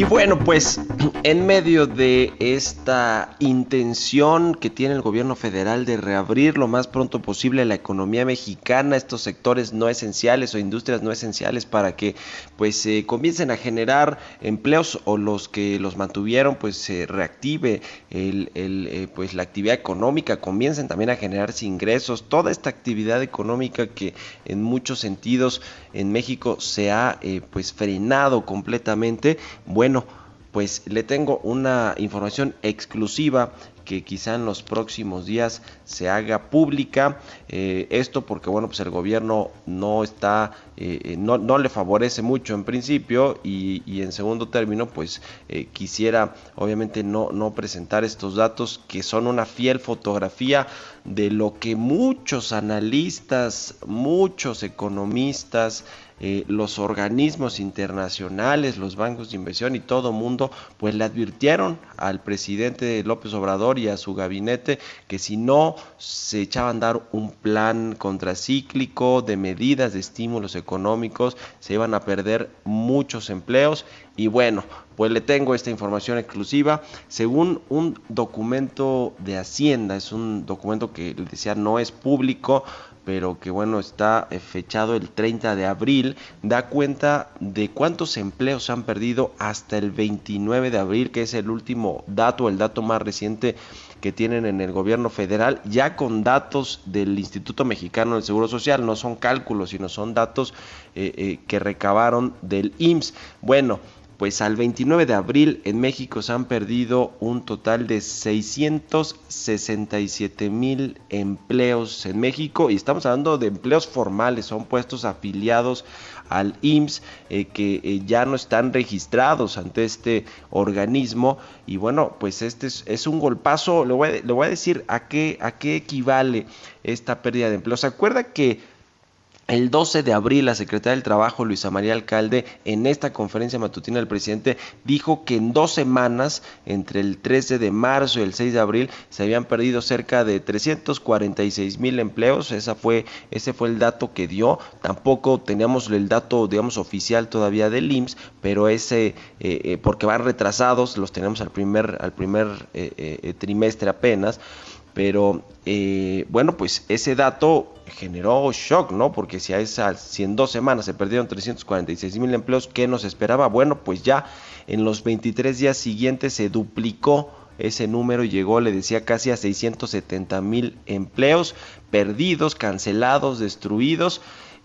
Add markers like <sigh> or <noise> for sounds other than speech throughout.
Y bueno, pues <clears throat> en medio de esta intención que tiene el gobierno federal de reabrir lo más pronto posible la economía mexicana, estos sectores no esenciales o industrias no esenciales para que pues se comiencen a generar empleos o los que los mantuvieron pues se reactive el, eh, pues la actividad económica, comiencen también a generarse ingresos, toda esta actividad económica que en muchos sentidos en México se ha eh, pues frenado completamente, bueno, pues le tengo una información exclusiva que quizá en los próximos días se haga pública. Eh, esto porque, bueno, pues el gobierno no está, eh, no, no, le favorece mucho en principio y, y en segundo término, pues eh, quisiera obviamente no, no presentar estos datos que son una fiel fotografía de lo que muchos analistas, muchos economistas, eh, los organismos internacionales, los bancos de inversión y todo mundo, pues le advirtieron al presidente López Obrador y a su gabinete que si no se echaban a dar un plan contracíclico de medidas de estímulos económicos, se iban a perder muchos empleos y bueno, pues le tengo esta información exclusiva. Según un documento de Hacienda, es un documento que le decía no es público, pero que bueno, está eh, fechado el 30 de abril, da cuenta de cuántos empleos se han perdido hasta el 29 de abril, que es el último dato, el dato más reciente que tienen en el gobierno federal, ya con datos del Instituto Mexicano del Seguro Social, no son cálculos, sino son datos eh, eh, que recabaron del IMSS. Bueno, pues al 29 de abril en México se han perdido un total de 667 mil empleos en México y estamos hablando de empleos formales, son puestos afiliados al IMSS eh, que eh, ya no están registrados ante este organismo y bueno pues este es, un golpazo, le voy, a, decir a qué, a qué equivale esta pérdida de empleo. ¿Se acuerda que el 12 de abril, la secretaria del Trabajo, Luisa María Alcalde, en esta conferencia matutina del presidente, dijo que en dos semanas, entre el 13 de marzo y el 6 de abril, se habían perdido cerca de 346 mil empleos. Esa fue, ese fue el dato que dio. Tampoco teníamos el dato, digamos, oficial todavía del IMSS, pero ese, eh, eh, porque van retrasados, los tenemos al primer, al primer eh, trimestre apenas. Pero bueno, pues ese dato generó shock, ¿no? Porque si, a esa, si en dos semanas se perdieron 346 mil empleos, ¿qué nos esperaba? Bueno, pues ya en los 23 días siguientes se duplicó ese número llegó, le decía, casi a 670 mil empleos perdidos, cancelados, destruidos.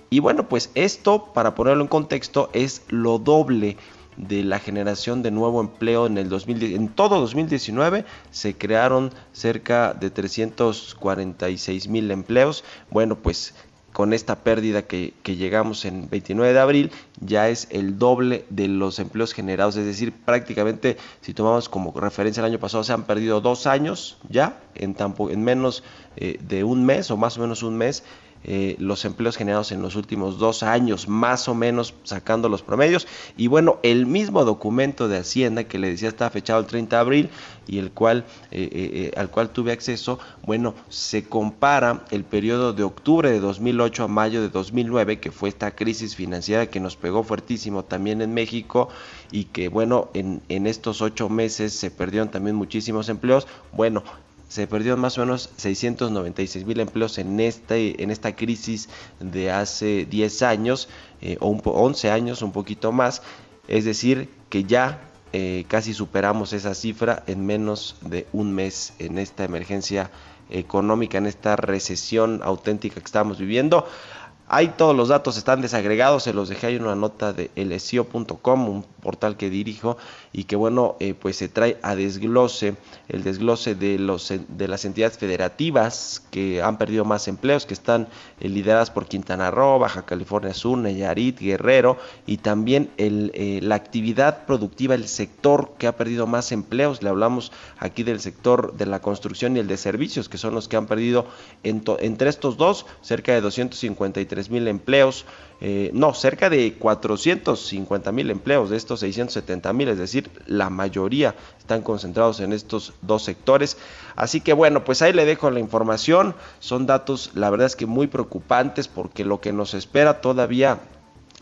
Y bueno, pues esto, para ponerlo en contexto, es lo doble de la generación de nuevo empleo en el 2010. En todo 2019 se crearon cerca de 346 mil empleos. Bueno, pues con esta pérdida que, que, llegamos en 29 de abril, ya es el doble de los empleos generados. Es decir, prácticamente, si tomamos como referencia el año pasado, se han perdido dos años ya, en, en menos eh, de un mes o más o menos un mes. Eh, los empleos generados en los últimos dos años, más o menos sacando los promedios. Y bueno, el mismo documento de Hacienda que le decía está fechado el 30 de abril y el cual, eh, al cual tuve acceso, bueno, se compara el periodo de octubre de 2008 a mayo de 2009, que fue esta crisis financiera que nos pegó fuertísimo también en México y que bueno, en, en estos ocho meses se perdieron también muchísimos empleos. Bueno, se perdieron más o menos 696 mil empleos en, este, en esta crisis de hace 10 años eh, o 11 años, un poquito más. Es decir, que ya eh, casi superamos esa cifra en menos de un mes en esta emergencia económica, en esta recesión auténtica que estamos viviendo. Ahí todos los datos están desagregados, se los dejé ahí en una nota de lsio.com, un portal que dirijo y que bueno, eh, pues se trae a desglose, el desglose de, los, de las entidades federativas que han perdido más empleos, que están eh, lideradas por Quintana Roo, Baja California Sur, Nayarit, Guerrero y también eh, la actividad productiva, el sector que ha perdido más empleos, le hablamos aquí del sector de la construcción y el de servicios, que son los que han perdido entre estos dos cerca de 253 mil empleos, eh, no, cerca de 450 mil empleos de estos 670 mil, es decir, la mayoría están concentrados en estos dos sectores. Así que bueno, pues ahí le dejo la información, son datos la verdad es que muy preocupantes porque lo que nos espera todavía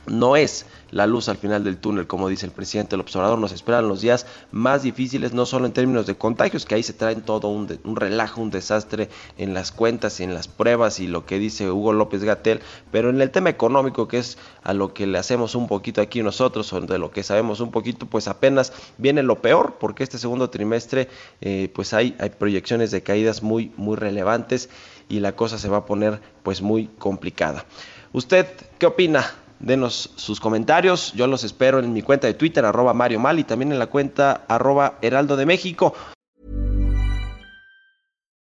no es la luz al final del túnel, como dice el presidente el observador, nos esperan los días más difíciles, no solo en términos de contagios, que ahí se traen todo un, relajo, un desastre en las cuentas y en las pruebas y lo que dice Hugo López Gatel, pero en el tema económico, que es a lo que le hacemos un poquito aquí nosotros, o de lo que sabemos un poquito, pues apenas viene lo peor, porque este segundo trimestre, eh, pues hay, hay proyecciones de caídas muy, muy relevantes y la cosa se va a poner pues muy complicada. ¿Usted qué opina Denos sus comentarios. Yo los espero en mi cuenta de Twitter, arroba Mario Mal, y también en la cuenta arroba Heraldo de México.